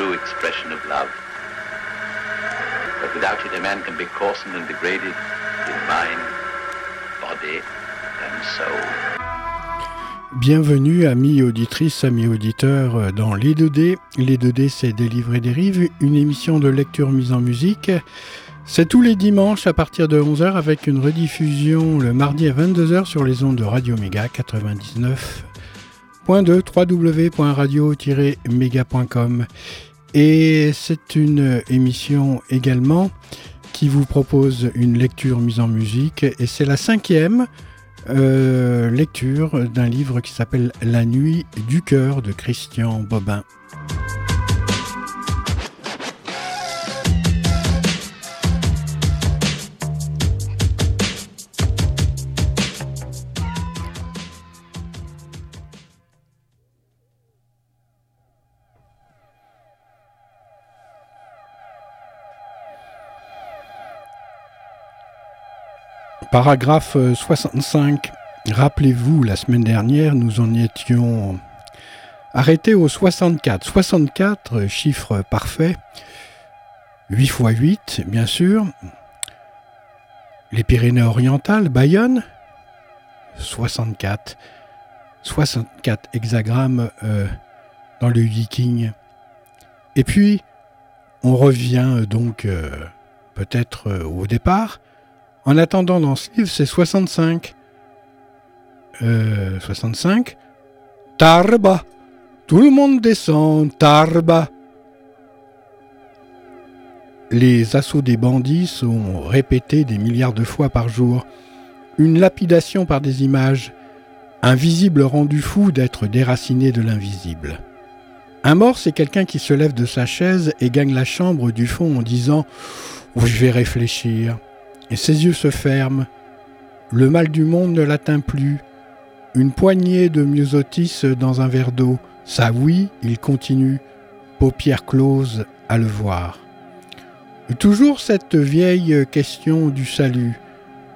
true expression of love. But without it, a man can be coarsened and degraded in mind, body, and soul. Bienvenue amis auditrices, amis auditeurs dans Les 2D. Les 2D c'est Délivrer des rives, une émission de lecture mise en musique. C'est tous les dimanches à partir de 11h avec une rediffusion le mardi à 22h sur les ondes de Radio Méga 99.2 www.radio-méga.com. Et c'est une émission également qui vous propose une lecture mise en musique et c'est la cinquième euh, lecture d'un livre qui s'appelle La nuit du cœur de Christian Bobin. Paragraphe 65. Rappelez-vous, la semaine dernière, nous en étions arrêtés au 64. 64, chiffre parfait. 8 x 8, bien sûr. Les Pyrénées-Orientales, Bayonne. 64. 64 hexagrammes euh, dans le Viking. Et puis, on revient donc euh, peut-être euh, au départ. En attendant, dans ce livre, c'est 65. Euh, 65. Tarba. Tout le monde descend. Tarba. Les assauts des bandits sont répétés des milliards de fois par jour. Une lapidation par des images. Un visible rendu fou d'être déraciné de l'invisible. Un mort, c'est quelqu'un qui se lève de sa chaise et gagne la chambre du fond en disant Je vais réfléchir et ses yeux se ferment. Le mal du monde ne l'atteint plus. Une poignée de myosotis dans un verre d'eau. Ça oui, il continue, paupières closes, à le voir. Toujours cette vieille question du salut.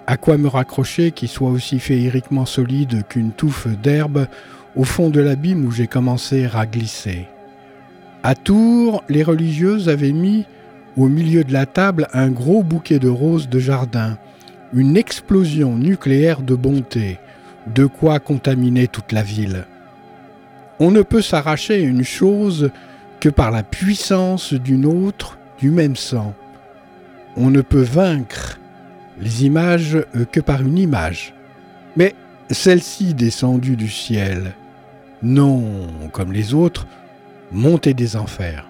À quoi me raccrocher qui soit aussi féeriquement solide qu'une touffe d'herbe au fond de l'abîme où j'ai commencé à glisser? À Tours, les religieuses avaient mis au milieu de la table un gros bouquet de roses de jardin, une explosion nucléaire de bonté, de quoi contaminer toute la ville. On ne peut s'arracher une chose que par la puissance d'une autre du même sang. On ne peut vaincre les images que par une image. Mais celle-ci descendue du ciel, non, comme les autres, montée des enfers.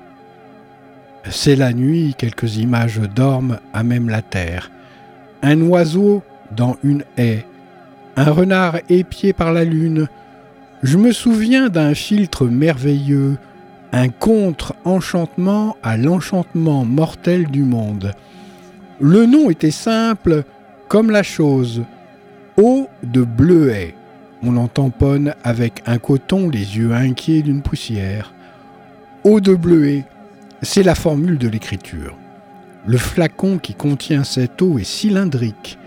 C'est la nuit, quelques images dorment à même la terre. Un oiseau dans une haie, un renard épié par la lune. Je me souviens d'un filtre merveilleux, un contre-enchantement à l'enchantement mortel du monde. Le nom était simple comme la chose. Eau de bleuet. On en tamponne avec un coton les yeux inquiets d'une poussière. Eau de bleuet, c'est la formule de l'écriture. Le flacon qui contient cette eau est cylindrique.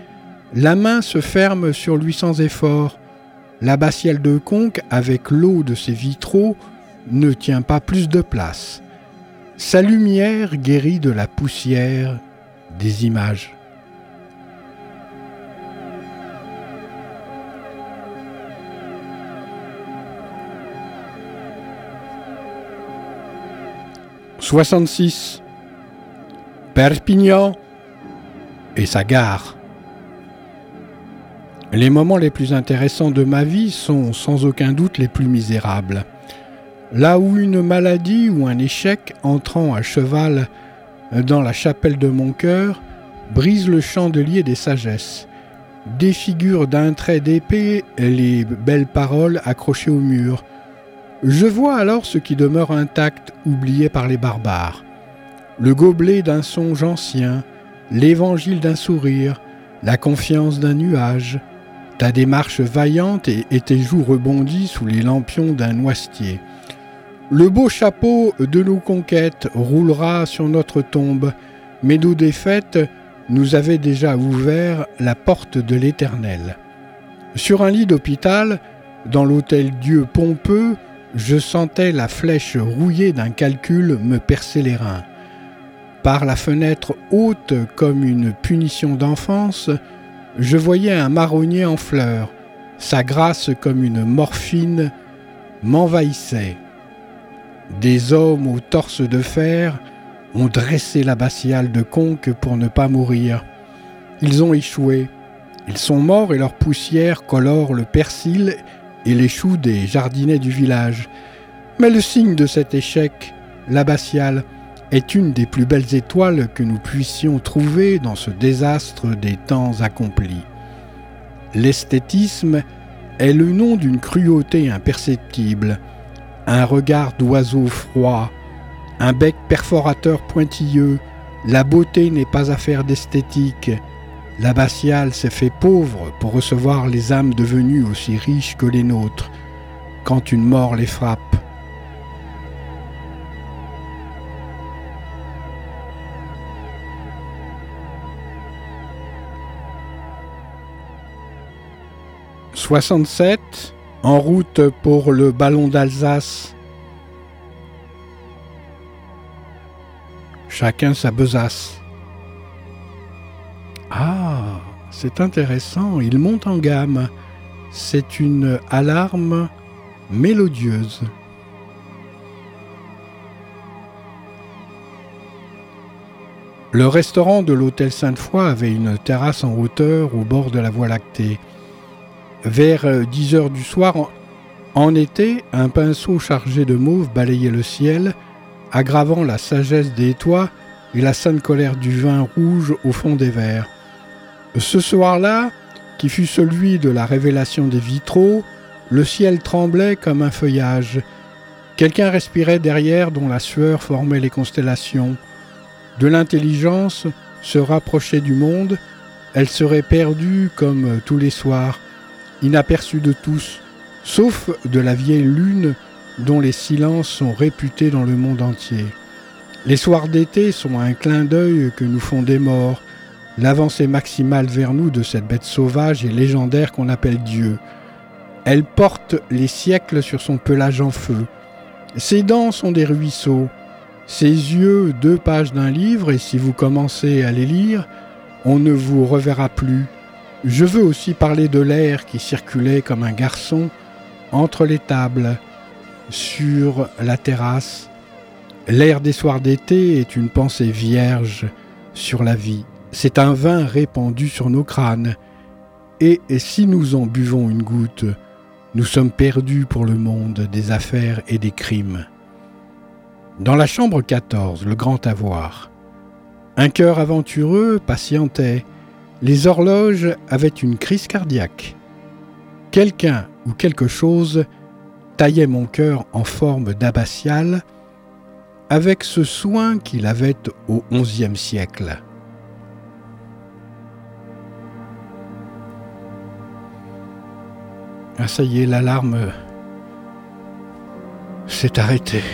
La main se ferme sur lui sans effort. L'abbatiale de Conque, avec l'eau de ses vitraux, ne tient pas plus de place. Sa lumière guérit de la poussière des images. « 66. Perpignan et sa gare. Les moments les plus intéressants de ma vie sont sans aucun doute les plus misérables. Là où une maladie ou un échec entrant à cheval dans la chapelle de mon cœur brise le chandelier des sagesses, défigure d'un trait d'épée les belles paroles accrochées au mur. Je vois alors ce qui demeure intact, oublié par les barbares. le gobelet d'un songe ancien, l'évangile d'un sourire, la confiance d'un nuage, ta démarche vaillante et, tes joues rebondis sous les lampions d'un noisetier. Le beau chapeau de nos conquêtes roulera sur notre tombe, mais nos défaites nous avaient déjà ouvert la porte de l'éternel. Sur un lit d'hôpital, dans l'hôtel Dieu pompeux, je sentais la flèche rouillée d'un calcul me percer les reins. Par la fenêtre haute comme une punition d'enfance, je voyais un marronnier en fleurs. Sa grâce comme une morphine m'envahissait. Des hommes au torse de fer ont dressé l'abbatiale de conque pour ne pas mourir. Ils ont échoué. Ils sont morts et leur poussière colore le persil et les choux des jardinets du village. Mais le signe de cet échec, l'abbatiale, est une des plus belles étoiles que nous puissions trouver dans ce désastre des temps accomplis. L'esthétisme est le nom d'une cruauté imperceptible, un regard d'oiseau froid, un bec perforateur pointilleux, la beauté n'est pas affaire d'esthétique. L'abbatiale s'est fait pauvre pour recevoir les âmes devenues aussi riches que les nôtres, quand une mort les frappe. 67, en route pour le ballon d'Alsace. Chacun sa besace. Ah, c'est intéressant, il monte en gamme. C'est une alarme mélodieuse. Le restaurant de l'hôtel Sainte-Foy avait une terrasse en hauteur au bord de la voie lactée. Vers 10 euh, heures du soir, en été, un pinceau chargé de mauve balayait le ciel, aggravant la sagesse des toits et la sainte colère du vin rouge au fond des verres. Ce soir-là, qui fut celui de la révélation des vitraux, le ciel tremblait comme un feuillage. Quelqu'un respirait derrière dont la sueur formait les constellations. De l'intelligence se rapprochait du monde, elle serait perdue comme tous les soirs inaperçu de tous, sauf de la vieille lune dont les silences sont réputés dans le monde entier. Les soirs d'été sont un clin d'œil que nous font des morts, l'avancée maximale vers nous de cette bête sauvage et légendaire qu'on appelle Dieu. Elle porte les siècles sur son pelage en feu. Ses dents sont des ruisseaux, ses yeux deux pages d'un livre, et si vous commencez à les lire, on ne vous reverra plus. Je veux aussi parler de l'air qui circulait comme un garçon entre les tables, sur la terrasse. L'air des soirs d'été est une pensée vierge sur la vie. C'est un vin répandu sur nos crânes. Et si nous en buvons une goutte, nous sommes perdus pour le monde des affaires et des crimes. Dans la chambre 14, le grand avoir, un cœur aventureux patientait, les horloges avaient une crise cardiaque. Quelqu'un ou quelque chose taillait mon cœur en forme d'abbatiale avec ce soin qu'il avait au XIe siècle. Ah ça y est, l'alarme s'est arrêtée.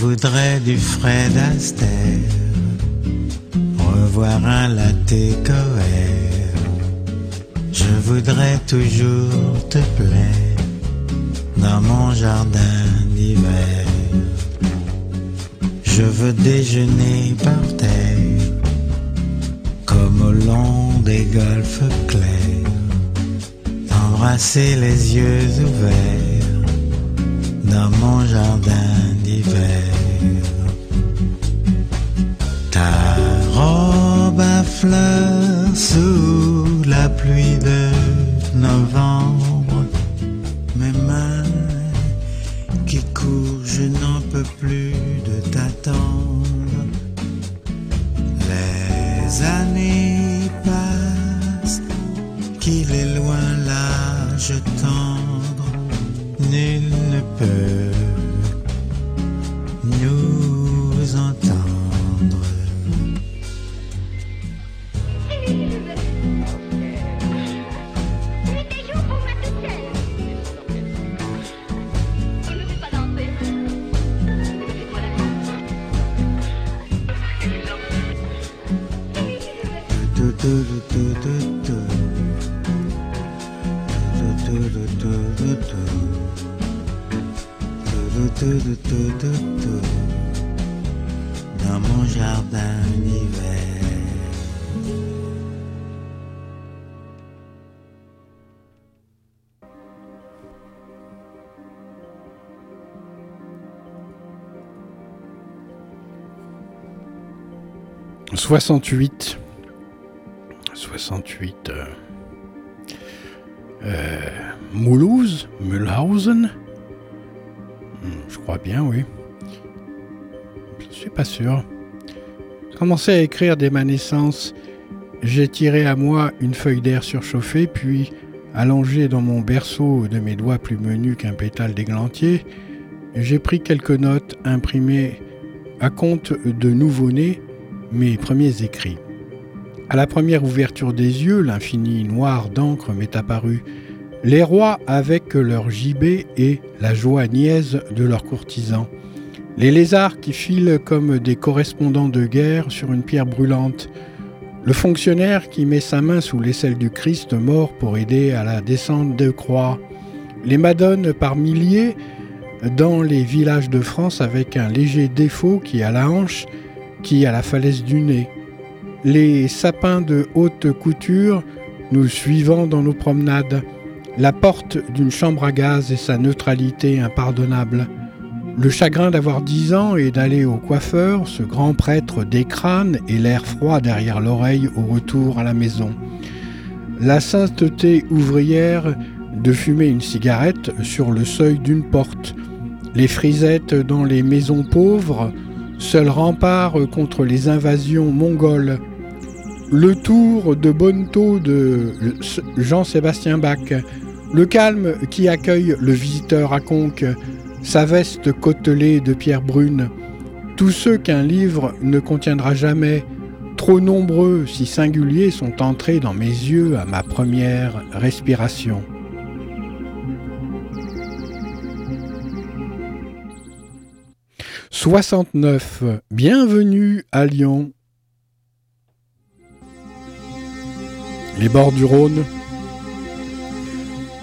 Voudrais du Fred Astaire, revoir un latte Je voudrais toujours te plaire dans mon jardin d'hiver. Je veux déjeuner par terre, comme au long des golfes clairs, embrasser les yeux ouverts dans mon jardin d'hiver. Fleurs sous la pluie de novembre, 68. 68. euh, euh, Hmm, Je crois bien, oui. Je suis pas sûr. Commencé à écrire dès ma naissance. J'ai tiré à moi une feuille d'air surchauffée, puis, allongé dans mon berceau de mes doigts plus menus qu'un pétale d'églantier, j'ai pris quelques notes imprimées à compte de nouveau-né, mes premiers écrits. À la première ouverture des yeux, l'infini noir d'encre m'est apparu. Les rois avec leur gibet et la joie niaise de leurs courtisans. Les lézards qui filent comme des correspondants de guerre sur une pierre brûlante. Le fonctionnaire qui met sa main sous l'aisselle du Christ mort pour aider à la descente de croix. Les madones par milliers dans les villages de France avec un léger défaut qui a la hanche, qui a la falaise du nez. Les sapins de haute couture nous suivant dans nos promenades. La porte d'une chambre à gaz et sa neutralité impardonnable. Le chagrin d'avoir dix ans et d'aller au coiffeur, ce grand prêtre des crânes et l'air froid derrière l'oreille au retour à la maison. La sainteté ouvrière de fumer une cigarette sur le seuil d'une porte. Les frisettes dans les maisons pauvres, seul rempart contre les invasions mongoles. Le tour de Bonneto de Jean-Sébastien Bach. Le calme qui accueille le visiteur à conque, sa veste côtelée de pierre brune. Tous ceux qu'un livre ne contiendra jamais, trop nombreux, si singuliers, sont entrés dans mes yeux à ma première respiration. « 69. Bienvenue à Lyon. Les bords du Rhône.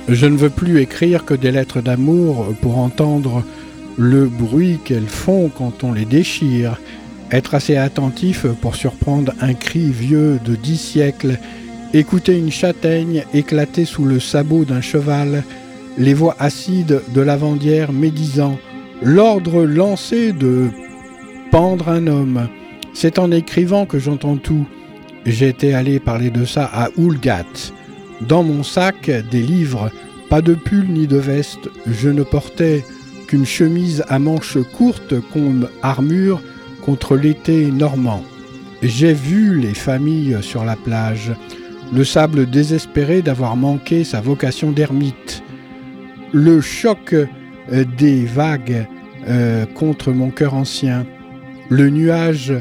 Je ne veux plus écrire que des lettres d'amour pour entendre le bruit qu'elles font quand on les déchire, être assez attentif pour surprendre un cri vieux de dix siècles, écouter une châtaigne éclater sous le sabot d'un cheval, les voix acides de lavandière médisant, l'ordre lancé de pendre un homme. C'est en écrivant que j'entends tout. J'étais allé parler de ça à Oulgat. Dans mon sac, des livres, pas de pull ni de veste. Je ne portais qu'une chemise à manches courtes comme armure contre l'été normand. J'ai vu les familles sur la plage, le sable désespéré d'avoir manqué sa vocation d'ermite, le choc des vagues euh, contre mon cœur ancien, le nuage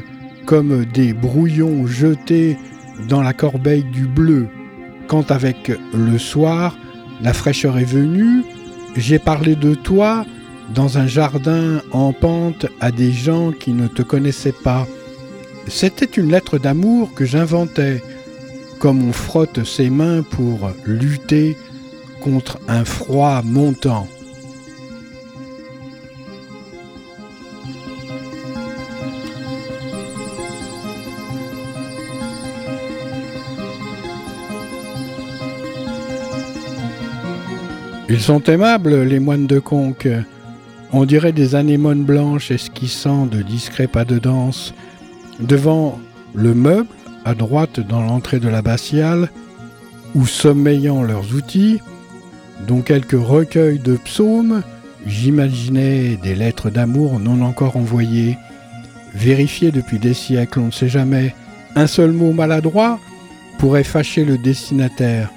comme des brouillons jetés dans la corbeille du bleu, quand avec le soir, la fraîcheur est venue, j'ai parlé de toi dans un jardin en pente à des gens qui ne te connaissaient pas. C'était une lettre d'amour que j'inventais, comme on frotte ses mains pour lutter contre un froid montant. Ils sont aimables, les moines de Conques. On dirait des anémones blanches esquissant de discrets pas de danse. Devant le meuble, à droite dans l'entrée de l'abbatiale, ou sommeillant leurs outils, dont quelques recueils de psaumes, j'imaginais des lettres d'amour non encore envoyées, vérifiées depuis des siècles, on ne sait jamais. Un seul mot maladroit pourrait fâcher le destinataire.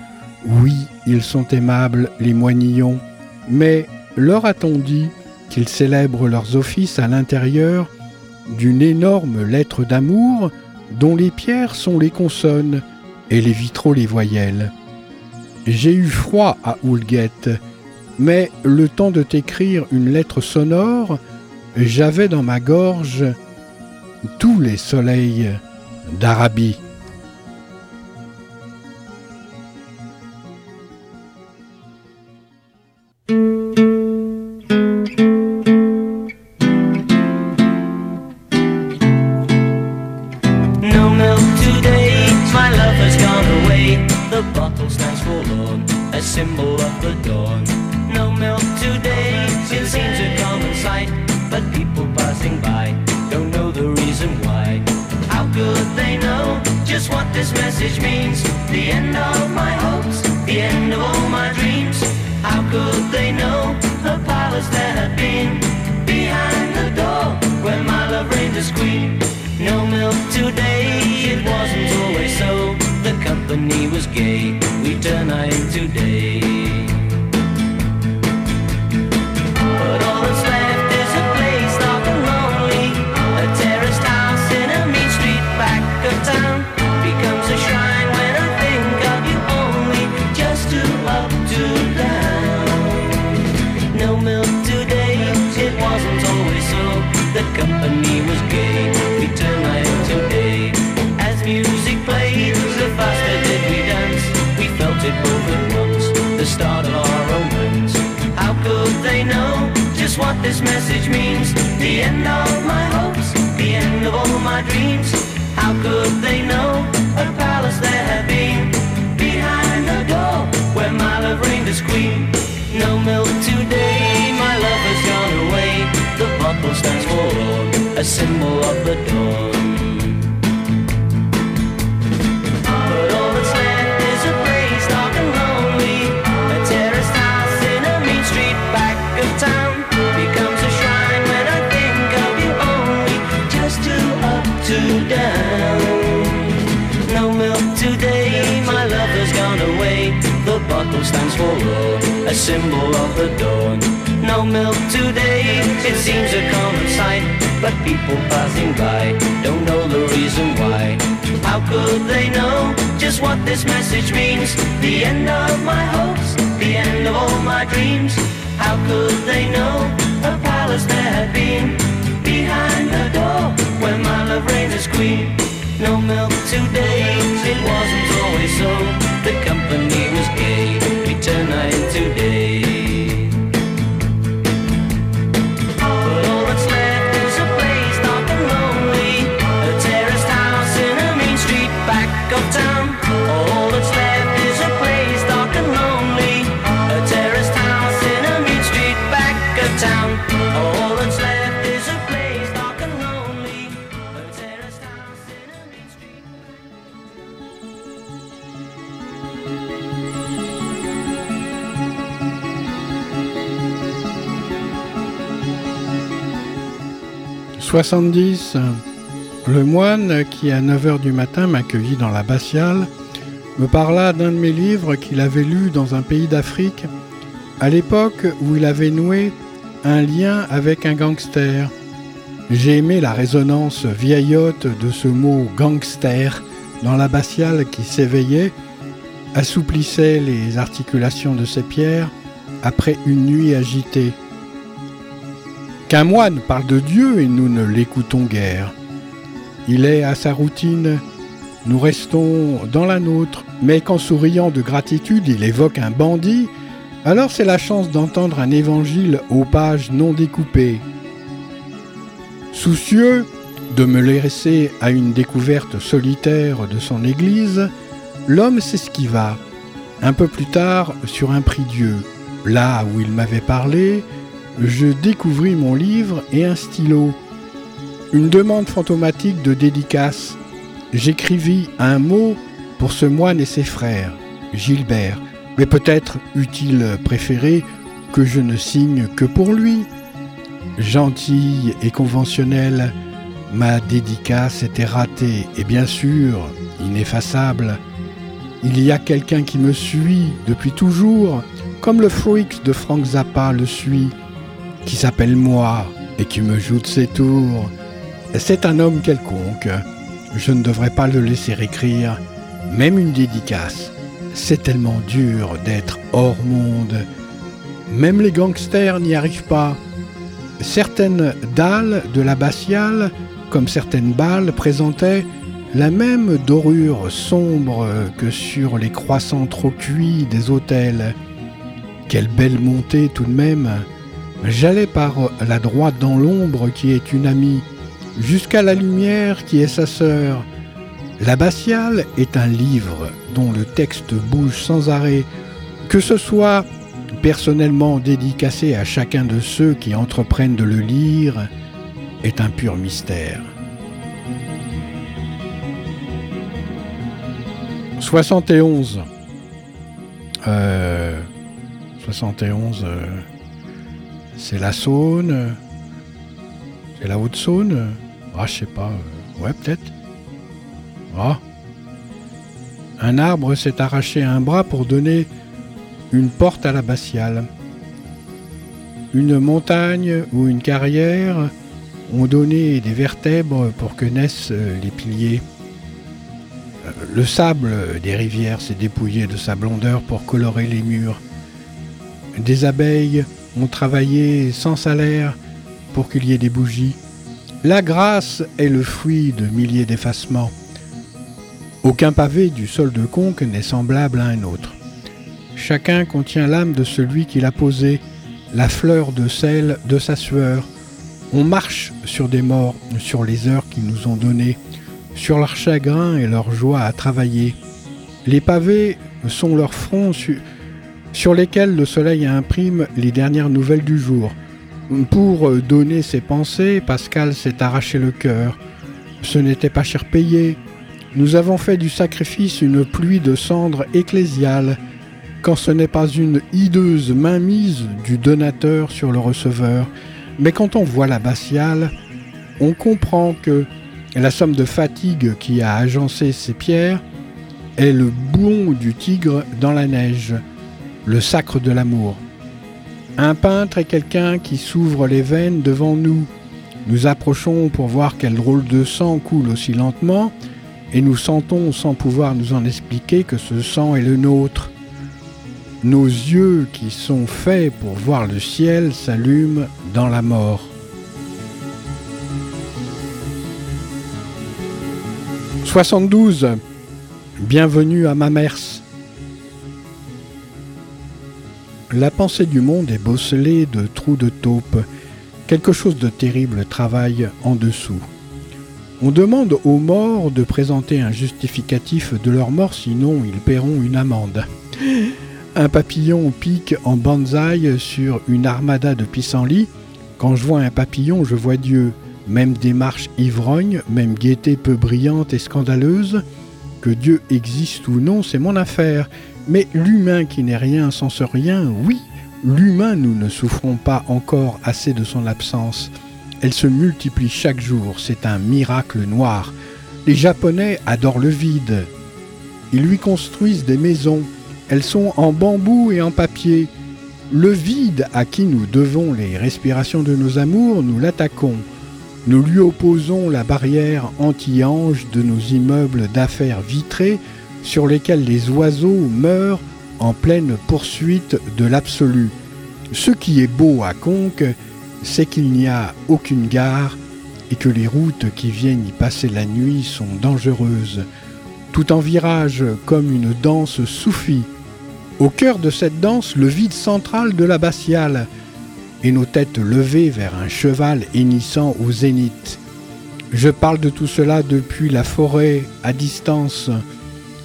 Oui, ils sont aimables, les moignillons, mais leur a-t-on dit qu'ils célèbrent leurs offices à l'intérieur d'une énorme lettre d'amour dont les pierres sont les consonnes et les vitraux les voyelles. J'ai eu froid à Houlguette, mais le temps de t'écrire une lettre sonore, j'avais dans ma gorge tous les soleils d'Arabie. all my dreams. How could they know the powers that have been behind the door where my love reigned a queen? No milk today, it wasn't always so. The company was gay. this message means the end of my hopes, the end of all my dreams. How could they know a palace there had been behind the door where my love reigned as queen? No milk today, my love has gone away. The bottle stands for a symbol of the dawn. apple stands for war, a symbol of the dawn. No milk today, it seems a common sight, but people passing by don't know the reason why. How could they know just what this message means? The end of my hopes, the end of all my dreams. How could they know a palace there had been behind the door where my love reigns as queen? No milk today, it wasn't always so. 70, le moine qui à 9h du matin m'accueillit dans l'abbatiale me parla d'un de mes livres qu'il avait lu dans un pays d'Afrique à l'époque où il avait noué un lien avec un gangster. J'ai aimé la résonance vieillotte de ce mot gangster dans l'abbatiale qui s'éveillait, assouplissait les articulations de ses pierres après une nuit agitée. Qu'un moine parle de Dieu et nous ne l'écoutons guère. Il est à sa routine, nous restons dans la nôtre, mais qu'en souriant de gratitude il évoque un bandit, alors c'est la chance d'entendre un évangile aux pages non découpées. Soucieux de me laisser à une découverte solitaire de son église, l'homme s'esquiva. Un peu plus tard, sur un prie-dieu, là où il m'avait parlé, je découvris mon livre et un stylo. Une demande fantomatique de dédicace. J'écrivis un mot pour ce moine et ses frères, Gilbert, mais peut-être eût-il préféré que je ne signe que pour lui. Gentille et conventionnelle, ma dédicace était ratée et bien sûr ineffaçable. Il y a quelqu'un qui me suit depuis toujours, comme le Freaks de Frank Zappa le suit, qui s'appelle moi et qui me joue de ses tours. C'est un homme quelconque. Je ne devrais pas le laisser écrire, même une dédicace. C'est tellement dur d'être hors monde. Même les gangsters n'y arrivent pas. Certaines dalles de l'abbatiale, comme certaines balles, présentaient la même dorure sombre que sur les croissants trop cuits des hôtels. Quelle belle montée tout de même J'allais par la droite dans l'ombre qui est une amie, jusqu'à la lumière qui est sa sœur. L'abbatiale est un livre dont le texte bouge sans arrêt, que ce soit personnellement dédicacé à chacun de ceux qui entreprennent de le lire, est un pur mystère. 71. Euh, 71. C'est la Saône C'est la Haute-Saône Ah, je sais pas. Ouais, peut-être. Ah Un arbre s'est arraché un bras pour donner une porte à l'abbatiale. Une montagne ou une carrière ont donné des vertèbres pour que naissent les piliers. Le sable des rivières s'est dépouillé de sa blondeur pour colorer les murs. Des abeilles ont travaillé sans salaire pour qu'il y ait des bougies. La grâce est le fruit de milliers d'effacements. Aucun pavé du sol de conque n'est semblable à un autre. Chacun contient l'âme de celui qui l'a posé, la fleur de sel de sa sueur. On marche sur des morts, sur les heures qu'ils nous ont données, sur leur chagrin et leur joie à travailler. Les pavés sont leurs fronts sur lesquels le soleil imprime les dernières nouvelles du jour. Pour donner ses pensées, Pascal s'est arraché le cœur. Ce n'était pas cher payé. Nous avons fait du sacrifice une pluie de cendres ecclésiales, quand ce n'est pas une hideuse mainmise du donateur sur le receveur. Mais quand on voit l'abbatiale, on comprend que la somme de fatigue qui a agencé ces pierres est le bouon du tigre dans la neige le sacre de l'amour. Un peintre est quelqu'un qui s'ouvre les veines devant nous. Nous approchons pour voir quel drôle de sang coule aussi lentement, et nous sentons sans pouvoir nous en expliquer que ce sang est le nôtre. Nos yeux qui sont faits pour voir le ciel s'allument dans la mort. « 72. Bienvenue à ma La pensée du monde est bosselée de trous de taupe. Quelque chose de terrible travaille en dessous. On demande aux morts de présenter un justificatif de leur mort, sinon ils paieront une amende. Un papillon pique en bonsaï sur une armada de pissenlits. Quand je vois un papillon, je vois Dieu. Même démarche ivrogne, même gaieté peu brillante et scandaleuse. Que Dieu existe ou non, c'est mon affaire. Mais l'humain qui n'est rien sans ce rien, oui, l'humain, nous ne souffrons pas encore assez de son absence. elles se multiplient chaque jour, c'est un miracle noir. Les Japonais adorent le vide. Ils lui construisent des maisons. Elles sont en bambou et en papier. Le vide à qui nous devons les respirations de nos amours, nous l'attaquons. Nous lui opposons la barrière anti-ange de nos immeubles d'affaires vitrés sur lesquels les oiseaux meurent en pleine poursuite de l'absolu. Ce qui est beau à Conques, c'est qu'il n'y a aucune gare et que les routes qui viennent y passer la nuit sont dangereuses, tout en virage comme une danse soufie. Au cœur de cette danse, le vide central de l'abbatiale, et nos têtes levées vers un cheval hennissant au zénith. Je parle de tout cela depuis la forêt, à distance.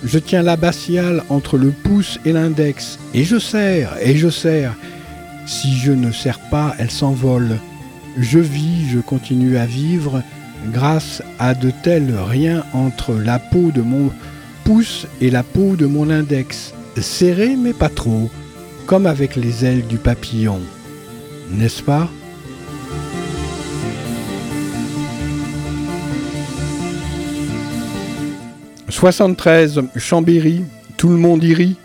Je tiens l'abbatiale entre le pouce et l'index, et je serre, et je serre, si je ne sers pas, elle s'envole. Je vis, je continue à vivre. Grâce à de tels riens entre la peau de mon pouce et la peau de mon index, serré mais pas trop, comme avec les ailes du papillon. N'est-ce pas? 73, Chambéry, tout le monde y rit.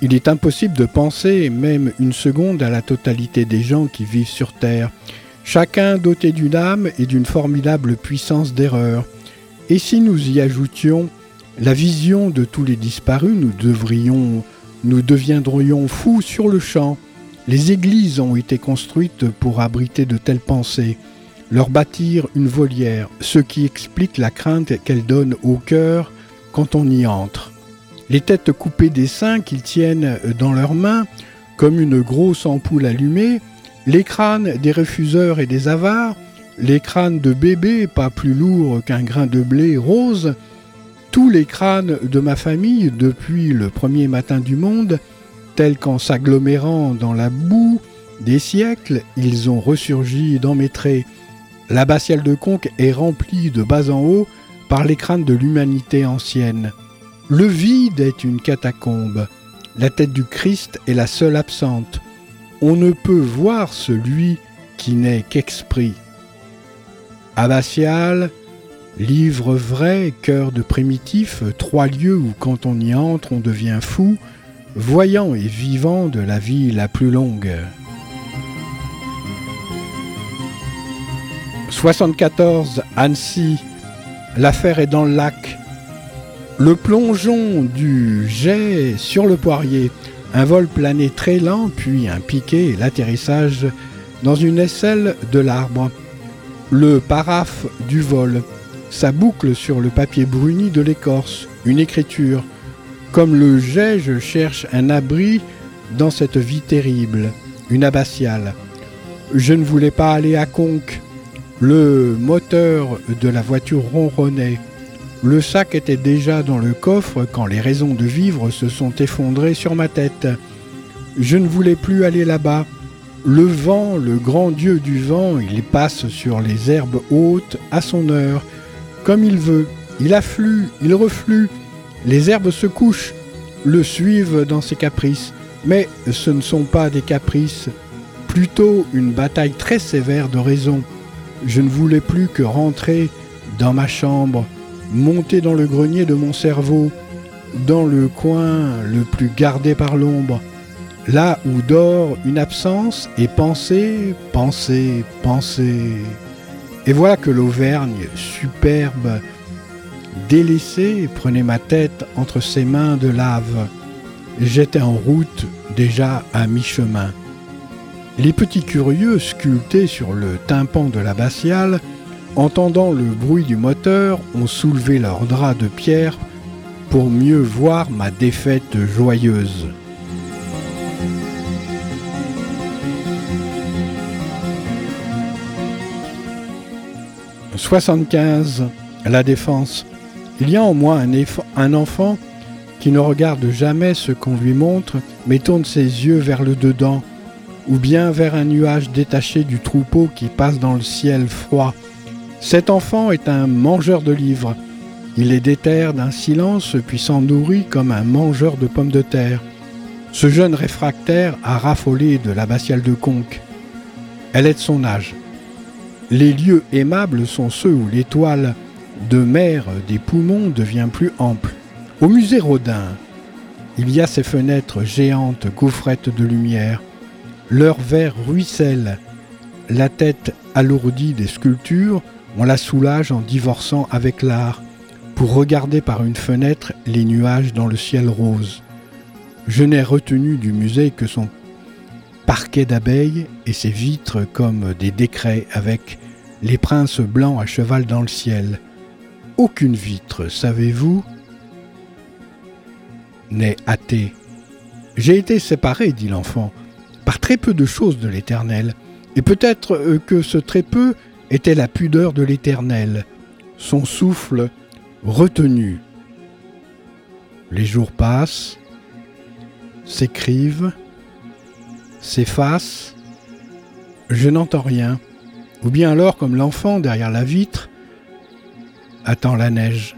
Il est impossible de penser même une seconde à la totalité des gens qui vivent sur Terre, chacun doté d'une âme et d'une formidable puissance d'erreur. Et si nous y ajoutions la vision de tous les disparus, nous devrions, nous deviendrions fous sur le champ. Les églises ont été construites pour abriter de telles pensées, leur bâtir une volière, ce qui explique la crainte qu'elles donnent au cœur quand on y entre les têtes coupées des seins qu'ils tiennent dans leurs mains, comme une grosse ampoule allumée, les crânes des refuseurs et des avares, les crânes de bébés pas plus lourds qu'un grain de blé rose, tous les crânes de ma famille depuis le premier matin du monde, tels qu'en s'agglomérant dans la boue des siècles, ils ont ressurgi dans mes traits. L'abbatiale de Conques est remplie de bas en haut par les crânes de l'humanité ancienne. Le vide est une catacombe. La tête du Christ est la seule absente. On ne peut voir celui qui n'est qu'esprit. Abbatial, livre vrai, cœur de primitif, trois lieux où quand on y entre on devient fou, voyant et vivant de la vie la plus longue. 74 Annecy. L'affaire est dans le lac. Le plongeon du jet sur le poirier, un vol plané très lent, puis un piqué et l'atterrissage dans une aisselle de l'arbre. Le paraphe du vol, sa boucle sur le papier bruni de l'écorce, une écriture. Comme le jet, je cherche un abri dans cette vie terrible, une abbatiale. Je ne voulais pas aller à Conques. Le moteur de la voiture ronronnait. Le sac était déjà dans le coffre quand les raisons de vivre se sont effondrées sur ma tête. Je ne voulais plus aller là-bas. Le vent, le grand dieu du vent, il passe sur les herbes hautes à son heure, comme il veut. Il afflue, il reflue. Les herbes se couchent, le suivent dans ses caprices. Mais ce ne sont pas des caprices, plutôt une bataille très sévère de raison. Je ne voulais plus que rentrer dans ma chambre, monter dans le grenier de mon cerveau, dans le coin le plus gardé par l'ombre, là où dort une absence, et penser, penser, penser. Et voilà que l'Auvergne, superbe, délaissée, prenait ma tête entre ses mains de lave. J'étais en route déjà à mi-chemin. Les petits curieux sculptés sur le tympan de l'abbatiale entendant le bruit du moteur, ont soulevé leurs draps de pierre pour mieux voir ma défaite joyeuse. « 75. La défense. Il y a en moi un, un enfant qui ne regarde jamais ce qu'on lui montre, mais tourne ses yeux vers le dedans, ou bien vers un nuage détaché du troupeau qui passe dans le ciel froid cet enfant est un mangeur de livres. Il est déterre d'un silence puis s'en nourrit comme un mangeur de pommes de terre. Ce jeune réfractaire a raffolé de l'abbatiale de Conques. Elle est de son âge. Les lieux aimables sont ceux où l'étoile de mer des poumons devient plus ample. Au musée Rodin, il y a ces fenêtres géantes, gaufrettes de lumière. Leur verre ruisselle. La tête alourdie des sculptures, on la soulage en divorçant avec l'art, pour regarder par une fenêtre les nuages dans le ciel rose. Je n'ai retenu du musée que son parquet d'abeilles et ses vitres comme des décrets avec les princes blancs à cheval dans le ciel. Aucune vitre, savez-vous, n'est athée. J'ai été séparé, dit l'enfant, par très peu de choses de l'Éternel, et peut-être euh, que ce très peu était la pudeur de l'Éternel, son souffle retenu. Les jours passent, s'écrivent, s'effacent, je n'entends rien, ou bien alors comme l'enfant derrière la vitre attend la neige.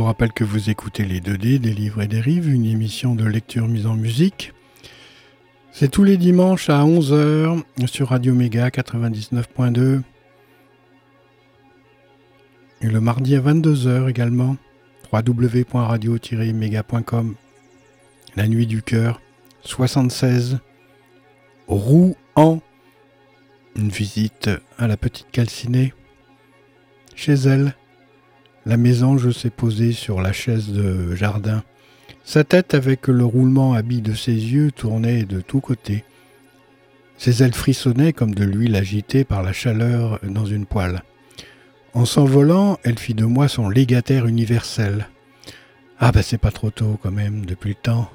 Vous rappelle que vous écoutez les 2D des livres et des rives, une émission de lecture mise en musique. C'est tous les dimanches à 11h sur Radio Méga 99.2 et le mardi à 22h également www.radio-méga.com La nuit du cœur 76 Rouen une visite à la petite calcinée chez elle la mésange s'est posée sur la chaise de jardin. Sa tête, avec le roulement habile de ses yeux, tournait de tous côtés. Ses ailes frissonnaient comme de l'huile agitée par la chaleur dans une poêle. En s'envolant, elle fit de moi son légataire universel. Ah ben c'est pas trop tôt quand même, depuis le temps.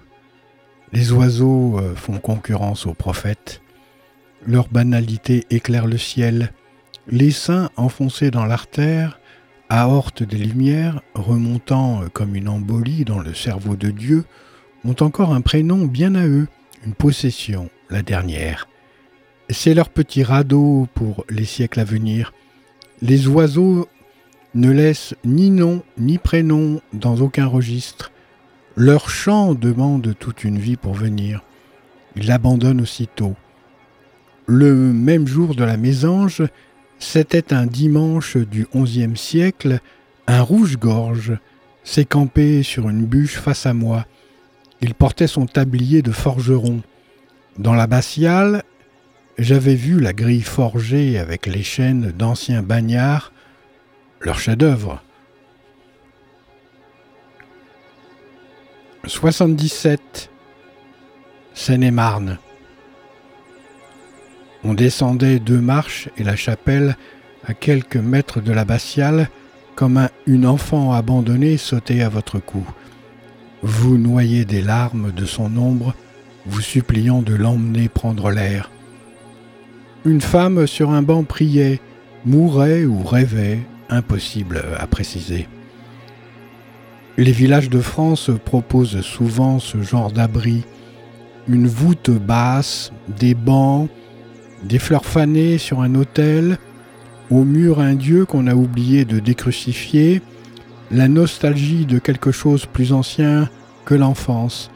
Les oiseaux euh, font concurrence aux prophètes. Leur banalité éclaire le ciel. Les saints enfoncés dans l'artère aorte des lumières, remontant comme une embolie dans le cerveau de Dieu, ont encore un prénom bien à eux, une possession, la dernière. C'est leur petit radeau pour les siècles à venir. Les oiseaux ne laissent ni nom ni prénom dans aucun registre. Leur chant demande toute une vie pour venir. Ils l'abandonnent aussitôt. Le même jour de la mésange, c'était un dimanche du XIe siècle, un rouge-gorge s'est campé sur une bûche face à moi. Il portait son tablier de forgeron. Dans l'abbatiale, j'avais vu la grille forgée avec les chaînes d'anciens bagnards, leur chef-d'œuvre. 77 Seine-et-Marne. On descendait deux marches et la chapelle, à quelques mètres de l'abbatiale, comme un, une enfant abandonnée sautait à votre cou. Vous noyez des larmes de son ombre, vous suppliant de l'emmener prendre l'air. Une femme sur un banc priait, mourait ou rêvait, impossible à préciser. Les villages de France proposent souvent ce genre d'abri, une voûte basse, des bancs, des fleurs fanées sur un autel, au mur un dieu qu'on a oublié de décrucifier, la nostalgie de quelque chose plus ancien que l'enfance.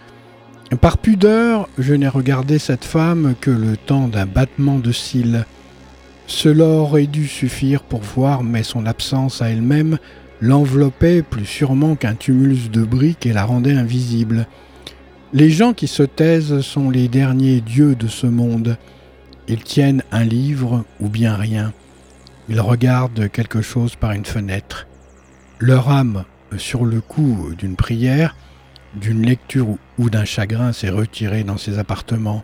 Par pudeur, je n'ai regardé cette femme que le temps d'un battement de cils. Cela aurait dû suffire pour voir, mais son absence à elle-même l'enveloppait plus sûrement qu'un tumulus de briques et la rendait invisible. Les gens qui se taisent sont les derniers dieux de ce monde. Ils tiennent un livre ou bien rien. Ils regardent quelque chose par une fenêtre. Leur âme, sur le coup d'une prière, d'une lecture ou d'un chagrin, s'est retirée dans ses appartements.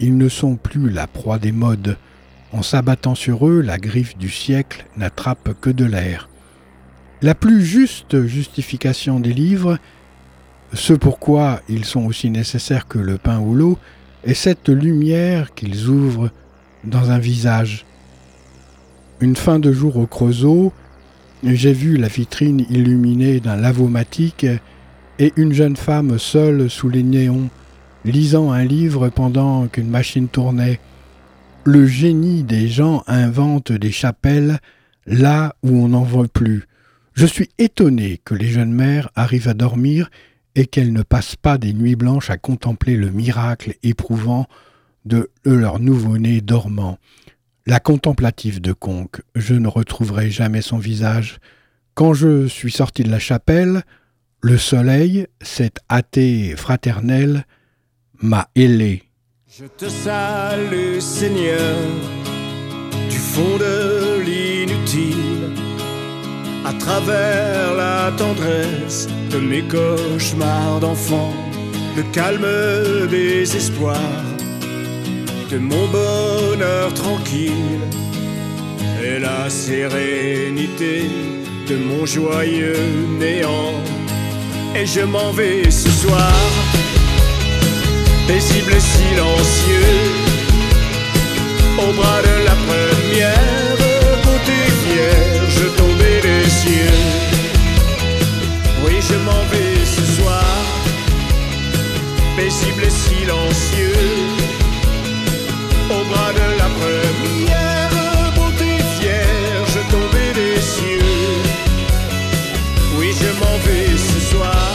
Ils ne sont plus la proie des modes. En s'abattant sur eux, la griffe du siècle n'attrape que de l'air. La plus juste justification des livres, ce pourquoi ils sont aussi nécessaires que le pain ou l'eau, et cette lumière qu'ils ouvrent dans un visage. Une fin de jour au Creusot, j'ai vu la vitrine illuminée d'un lavomatique et une jeune femme seule sous les néons, lisant un livre pendant qu'une machine tournait. Le génie des gens invente des chapelles là où on n'en voit plus. Je suis étonné que les jeunes mères arrivent à dormir et qu'elles ne passent pas des nuits blanches à contempler le miracle éprouvant de leur nouveau-né dormant. La contemplative de Conque, je ne retrouverai jamais son visage. Quand je suis sorti de la chapelle, le soleil, cet athée fraternel, m'a ailé. Je te salue, Seigneur, du fond de l'inutile à travers la tendresse de mes cauchemars d'enfant, le calme des espoirs, de mon bonheur tranquille et la sérénité de mon joyeux néant. Et je m'en vais ce soir, paisible et silencieux, au bras de la première je m'en vais ce soir, paisible et silencieux, au bras de la première beauté fière, je des cieux. Oui, je m'en vais ce soir,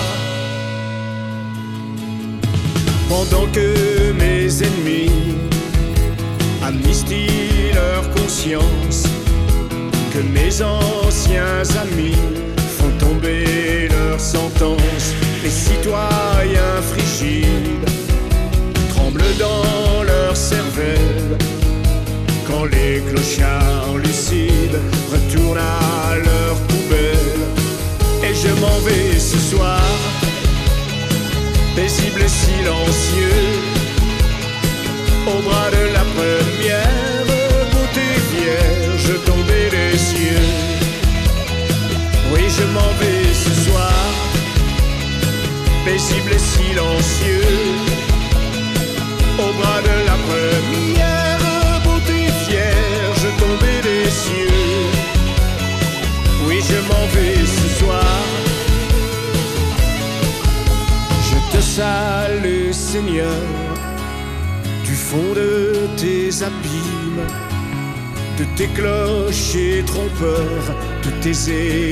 pendant que mes ennemis amnistient leur conscience, que mes anciens amis sentence, les citoyens frigides tremblent dans leur cervelle. Quand les clochards lucides retournent à leur poubelle. Et je m'en vais ce soir, paisible et silencieux, au bras de la première beauté vierge tombée des cieux. Oui, je m'en vais ce soir, paisible et silencieux, au bras de la première beauté vierge tombée des cieux. Oui, je m'en vais ce soir. Je te salue, Seigneur, du fond de tes abîmes, de tes clochers trompeurs, de tes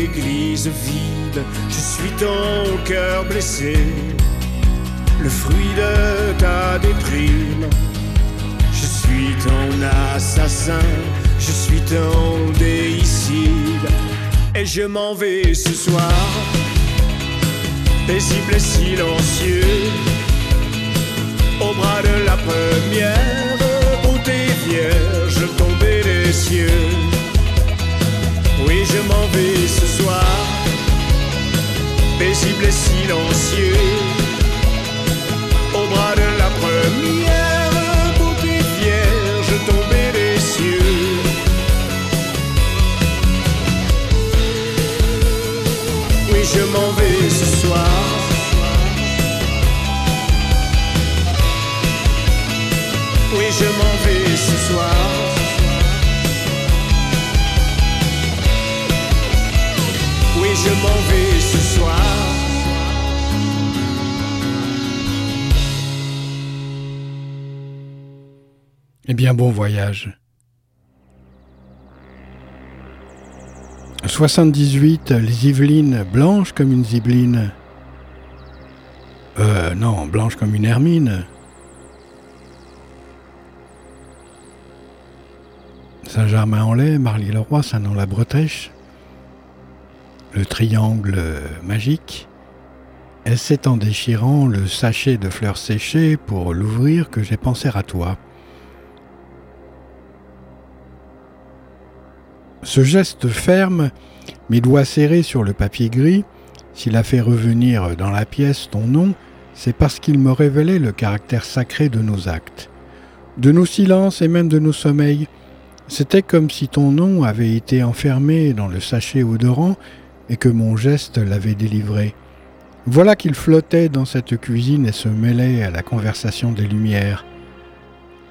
églises vides. Je suis ton cœur blessé, le fruit de ta déprime. Je suis ton assassin, je suis ton déicide, et je m'en vais ce soir, paisible et silencieux, au bras de la première beauté vierge tombée des cieux. Oui, je m'en vais ce soir, paisible et silencieux, au bras de la première beauté vierge tombée des cieux. Oui, je m'en vais ce soir. Oui, je m'en vais ce soir. Je. Eh bien, bon voyage. 78, les Yvelines, blanches comme une zibeline. Euh, non, blanche comme une hermine. Saint-Germain-en-Laye, Marly-le-Roi, Saint-Nom-la-Bretèche. Le triangle magique. Et c'est en déchirant le sachet de fleurs séchées pour l'ouvrir que j'ai pensé à toi. Ce geste ferme, mes doigts serrés sur le papier gris, s'il a fait revenir dans la pièce ton nom, c'est parce qu'il me révélait le caractère sacré de nos actes, de nos silences et même de nos sommeils. C'était comme si ton nom avait été enfermé dans le sachet odorant et que mon geste l'avait délivré. Voilà qu'il flottait dans cette cuisine et se mêlait à la conversation des lumières.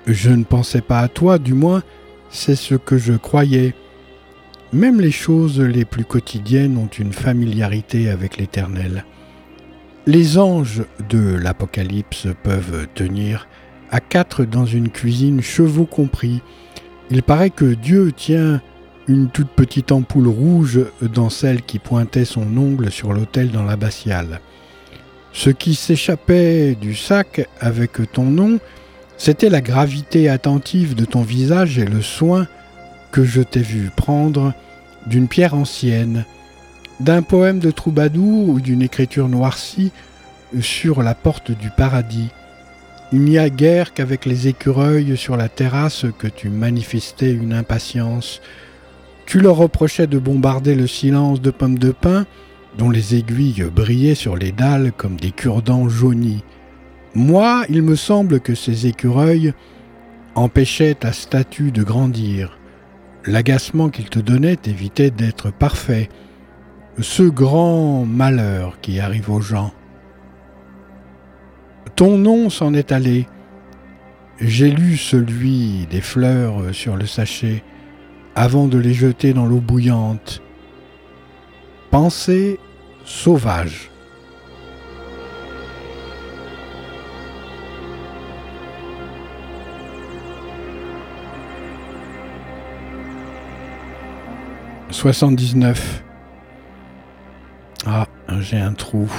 Je ne pensais pas à toi, du moins, c'est ce que je croyais. Même les choses les plus quotidiennes ont une familiarité avec l'Éternel. Les anges de l'Apocalypse peuvent tenir à quatre dans une cuisine, chevaux compris. Il paraît que Dieu tient une toute petite ampoule rouge dans celle qui pointait son ongle sur l'autel dans l'abbatiale. Ce qui s'échappait du sac avec ton nom, c'était la gravité attentive de ton visage et le soin que je t'ai vu prendre d'une pierre ancienne, d'un poème de troubadour ou d'une écriture noircie sur la porte du paradis. Il n'y a guère qu'avec les écureuils sur la terrasse que tu manifestais une impatience. Tu leur reprochais de bombarder le silence de pommes de pin, dont les aiguilles brillaient sur les dalles comme des cure-dents jaunis. Moi, il me semble que ces écureuils empêchaient ta statue de grandir. L'agacement qu'ils te donnaient t'évitait d'être parfait. Ce grand malheur qui arrive aux gens. Ton nom s'en est allé. J'ai lu celui des fleurs sur le sachet avant de les jeter dans l'eau bouillante. Pensée sauvage. Soixante-dix-neuf. Ah, j'ai un trou.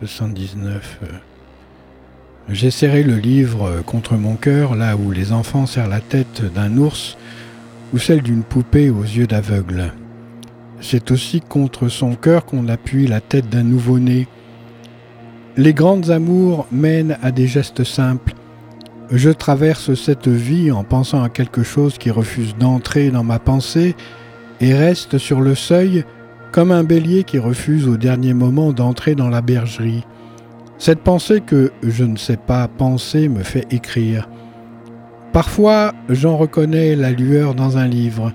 79. J'ai serré le livre contre mon cœur, là où les enfants serrent la tête d'un ours ou celle d'une poupée aux yeux d'aveugle. C'est aussi contre son cœur qu'on appuie la tête d'un nouveau-né. Les grandes amours mènent à des gestes simples. Je traverse cette vie en pensant à quelque chose qui refuse d'entrer dans ma pensée et reste sur le seuil comme un bélier qui refuse au dernier moment d'entrer dans la bergerie. Cette pensée que je ne sais pas penser me fait écrire. Parfois, j'en reconnais la lueur dans un livre.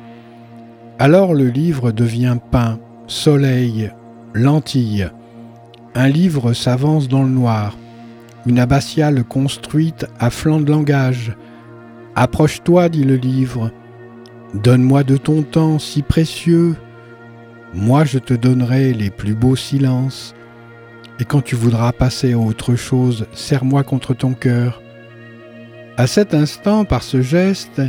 Alors le livre devient pain, soleil, lentille. Un livre s'avance dans le noir. Une abbatiale construite à flanc de langage. Approche-toi, dit le livre. Donne-moi de ton temps si précieux. Moi je te donnerai les plus beaux silences et quand tu voudras passer à autre chose, serre-moi contre ton cœur. À cet instant, par ce geste,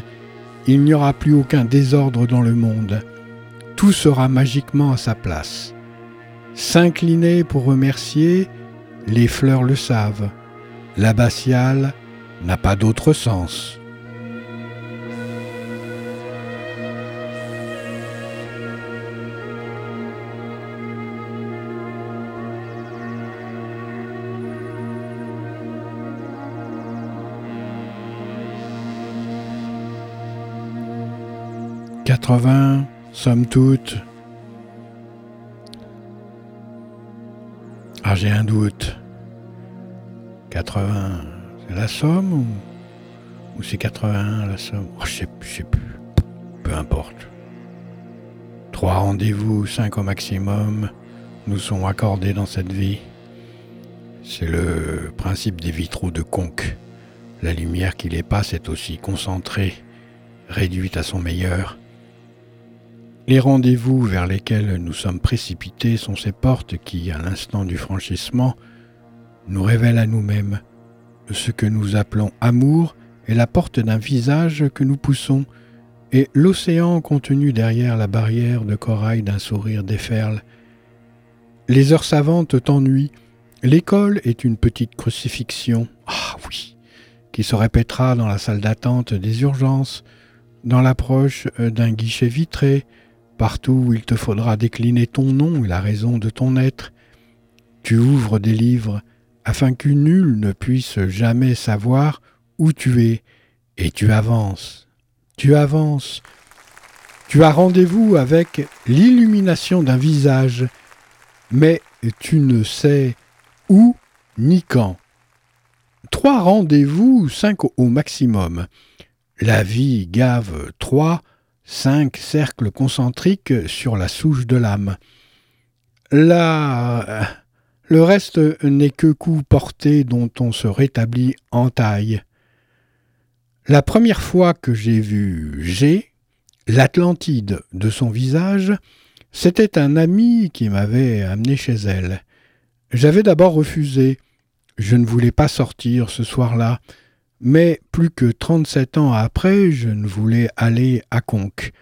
il n'y aura plus aucun désordre dans le monde. Tout sera magiquement à sa place. S'incliner pour remercier, les fleurs le savent. L'abbatiale n'a pas d'autre sens. 80, somme toute. Ah, j'ai un doute. 80, c'est la somme ou, c'est 81 la somme? Oh, Je sais, sais plus. Peu importe. Trois rendez-vous, cinq au maximum, nous sont accordés dans cette vie. C'est le principe des vitraux de Conque. La lumière qui les passe est aussi concentrée, réduite à son meilleur. Les rendez-vous vers lesquels nous sommes précipités sont ces portes qui, à l'instant du franchissement, nous révèlent à nous-mêmes. Ce que nous appelons amour est la porte d'un visage que nous poussons, et l'océan contenu derrière la barrière de corail d'un sourire déferle. Les heures savantes t'ennuient. L'école est une petite crucifixion. Ah oui, qui se répétera dans la salle d'attente des urgences, dans l'approche d'un guichet vitré, Partout où il te faudra décliner ton nom et la raison de ton être, tu ouvres des livres afin que nul ne puisse jamais savoir où tu es, et tu avances, tu avances, tu as rendez-vous avec l'illumination d'un visage, mais tu ne sais où ni quand. Trois rendez-vous, cinq au maximum. La vie gave trois, cinq cercles concentriques sur la souche de l'âme. Là, le reste n'est que coup porté dont on se rétablit en taille. La première fois que j'ai vu G, l'Atlantide de son visage, c'était un ami qui m'avait amené chez elle. J'avais d'abord refusé. Je ne voulais pas sortir ce soir-là. Mais plus que trente-sept ans après, je ne voulais aller à Conques.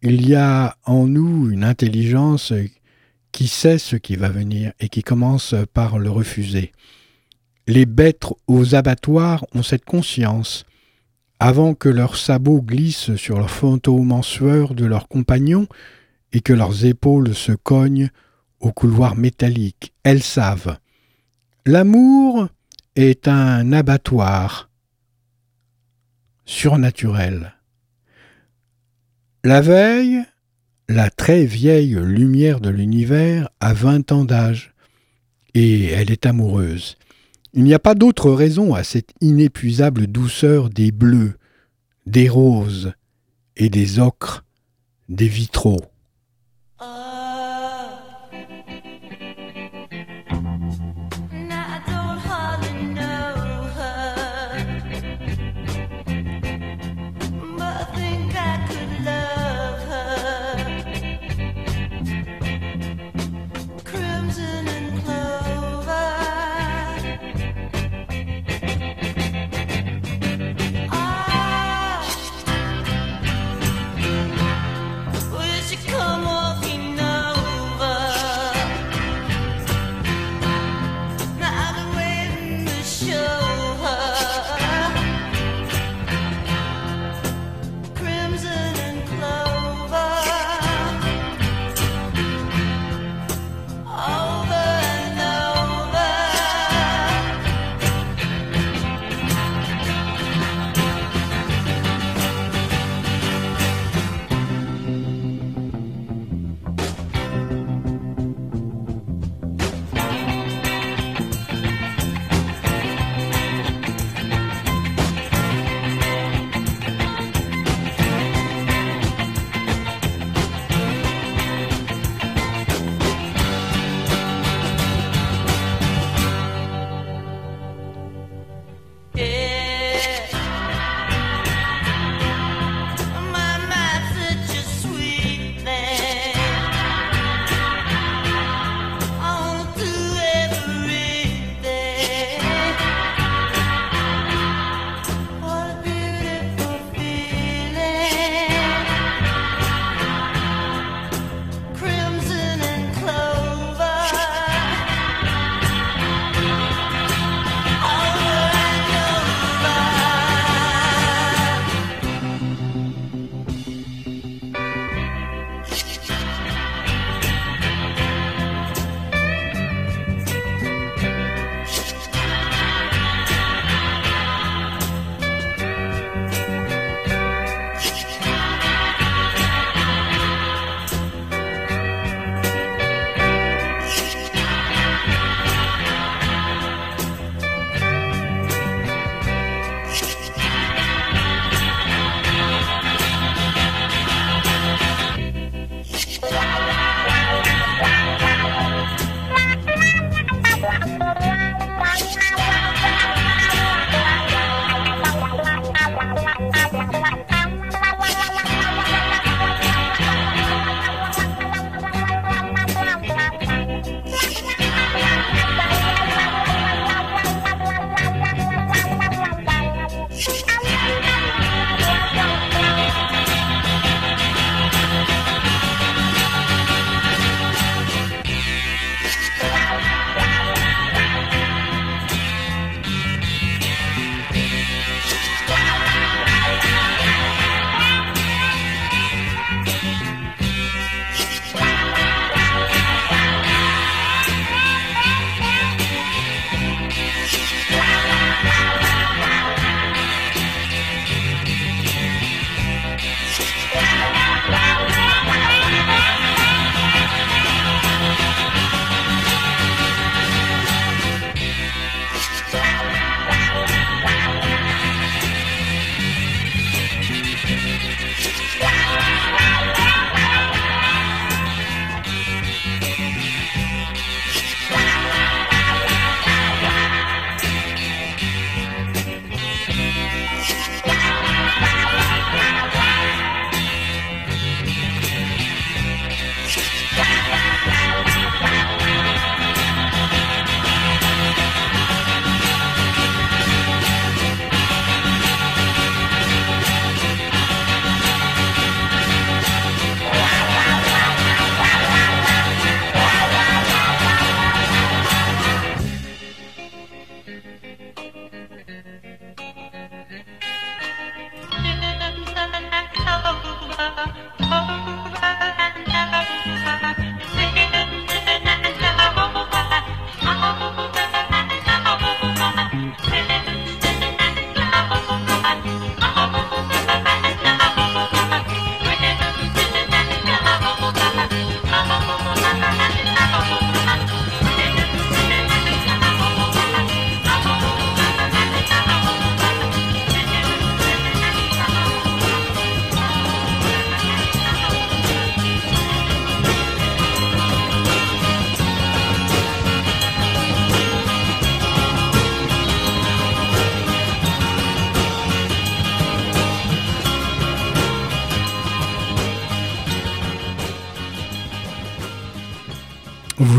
Il y a en nous une intelligence qui sait ce qui va venir et qui commence par le refuser. Les bêtes aux abattoirs ont cette conscience. Avant que leurs sabots glissent sur le fantôme en sueur de leurs compagnons et que leurs épaules se cognent au couloir métallique, elles savent. L'amour est un abattoir surnaturel. La veille, la très vieille lumière de l'univers a vingt ans d'âge, et elle est amoureuse. Il n'y a pas d'autre raison à cette inépuisable douceur des bleus, des roses et des ocres, des vitraux.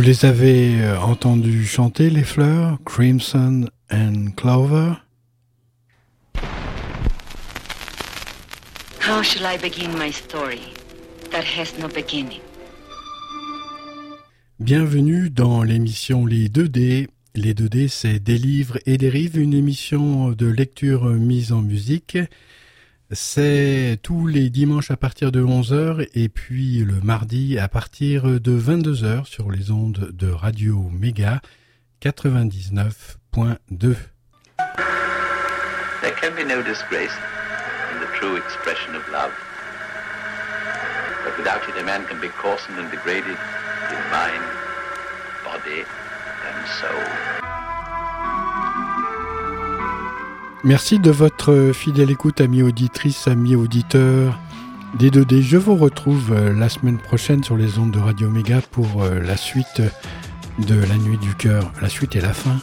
Les avez euh, entendus chanter, les fleurs, Crimson and Clover? How shall I begin my story that has no beginning? Bienvenue dans l'émission Les 2D. Les 2D, c'est des livres et des rives, une émission de lecture mise en musique. C'est tous les dimanches à partir de 11h et puis le mardi à partir de 22h sur les ondes de Radio Méga 99.2. There can be no disgrace in the true expression of love. But without it, a man can be coarsened and degraded in mind, body, and soul. Merci de votre fidèle écoute, amis auditrices, amis auditeurs des 2D. Je vous retrouve euh, la semaine prochaine sur les ondes de Radio Méga pour euh, la suite de La Nuit du Cœur, la suite et la fin.